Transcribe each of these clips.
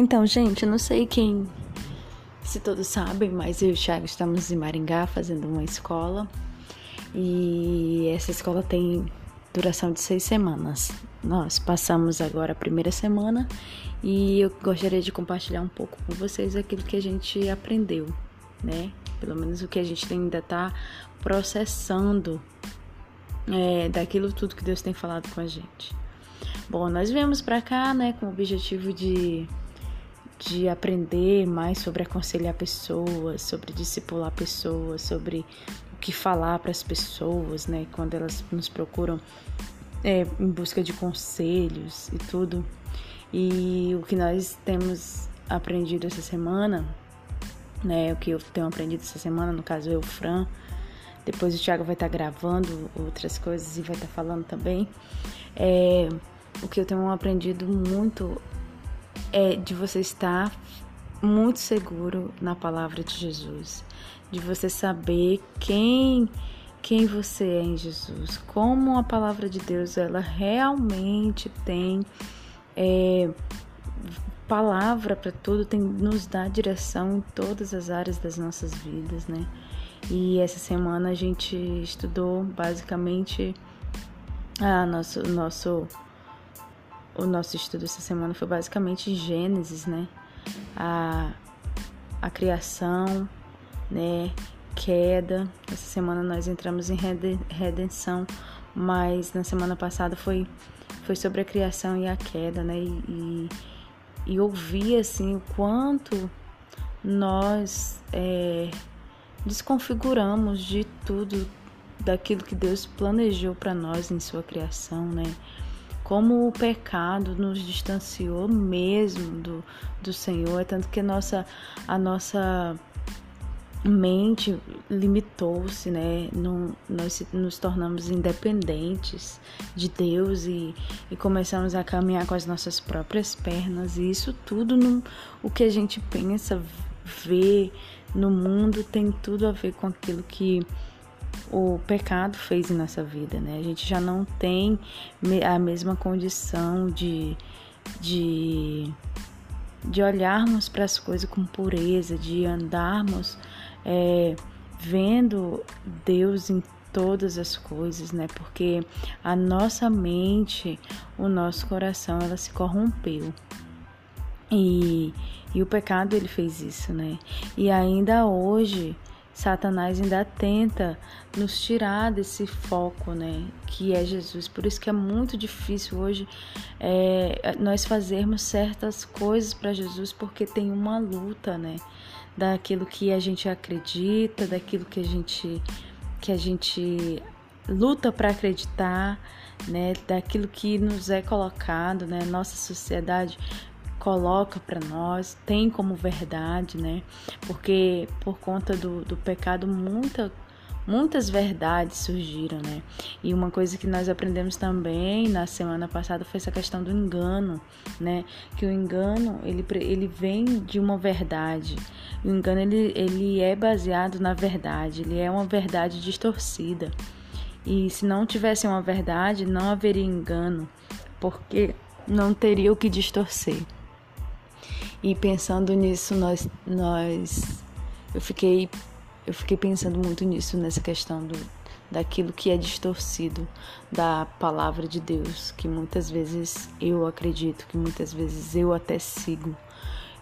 Então, gente, eu não sei quem, se todos sabem, mas eu e o Thiago estamos em Maringá fazendo uma escola. E essa escola tem duração de seis semanas. Nós passamos agora a primeira semana e eu gostaria de compartilhar um pouco com vocês aquilo que a gente aprendeu, né? Pelo menos o que a gente ainda está processando é, daquilo tudo que Deus tem falado com a gente. Bom, nós viemos para cá, né, com o objetivo de, de aprender mais sobre aconselhar pessoas, sobre discipular pessoas, sobre o que falar para as pessoas, né, quando elas nos procuram é, em busca de conselhos e tudo. E o que nós temos aprendido essa semana, né, o que eu tenho aprendido essa semana, no caso eu, Fran, depois o Thiago vai estar gravando outras coisas e vai estar falando também, é o que eu tenho aprendido muito é de você estar muito seguro na palavra de Jesus, de você saber quem quem você é em Jesus, como a palavra de Deus ela realmente tem é, palavra para tudo, tem nos dá direção em todas as áreas das nossas vidas, né? E essa semana a gente estudou basicamente a nosso nosso o nosso estudo essa semana foi basicamente Gênesis, né? A, a criação, né? Queda. Essa semana nós entramos em redenção, mas na semana passada foi, foi sobre a criação e a queda, né? E, e, e ouvir assim o quanto nós é, desconfiguramos de tudo daquilo que Deus planejou para nós em sua criação, né? Como o pecado nos distanciou mesmo do, do Senhor, é tanto que a nossa, a nossa mente limitou-se, né? Nós nos tornamos independentes de Deus e, e começamos a caminhar com as nossas próprias pernas. E isso tudo, no, o que a gente pensa, vê no mundo, tem tudo a ver com aquilo que o pecado fez em nossa vida, né? A gente já não tem a mesma condição de, de, de olharmos para as coisas com pureza, de andarmos é, vendo Deus em todas as coisas, né? Porque a nossa mente, o nosso coração, ela se corrompeu. E, e o pecado ele fez isso, né? E ainda hoje Satanás ainda tenta nos tirar desse foco, né, que é Jesus. Por isso que é muito difícil hoje é, nós fazermos certas coisas para Jesus, porque tem uma luta, né, daquilo que a gente acredita, daquilo que a gente que a gente luta para acreditar, né, daquilo que nos é colocado, né, nossa sociedade coloca para nós, tem como verdade, né? Porque por conta do, do pecado, muita, muitas verdades surgiram, né? E uma coisa que nós aprendemos também na semana passada foi essa questão do engano, né? Que o engano, ele, ele vem de uma verdade. O engano, ele, ele é baseado na verdade, ele é uma verdade distorcida. E se não tivesse uma verdade, não haveria engano, porque não teria o que distorcer. E pensando nisso, nós, nós eu fiquei eu fiquei pensando muito nisso nessa questão do daquilo que é distorcido da palavra de Deus, que muitas vezes eu acredito, que muitas vezes eu até sigo.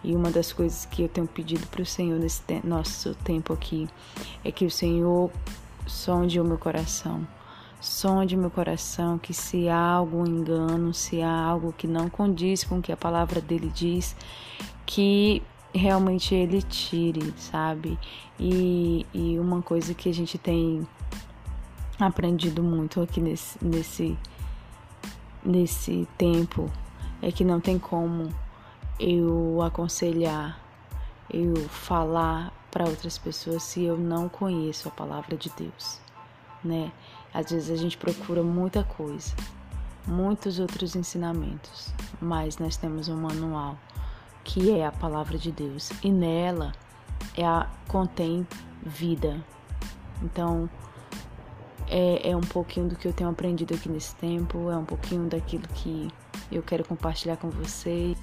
E uma das coisas que eu tenho pedido para o Senhor nesse te nosso tempo aqui é que o Senhor sonde o meu coração. Sonde meu coração que se há algum engano, se há algo que não condiz com o que a palavra dele diz, que realmente ele tire, sabe? E, e uma coisa que a gente tem aprendido muito aqui nesse, nesse, nesse tempo é que não tem como eu aconselhar, eu falar para outras pessoas se eu não conheço a palavra de Deus, né? Às vezes a gente procura muita coisa, muitos outros ensinamentos, mas nós temos um manual que é a palavra de Deus, e nela é a, contém vida. Então, é, é um pouquinho do que eu tenho aprendido aqui nesse tempo, é um pouquinho daquilo que eu quero compartilhar com vocês.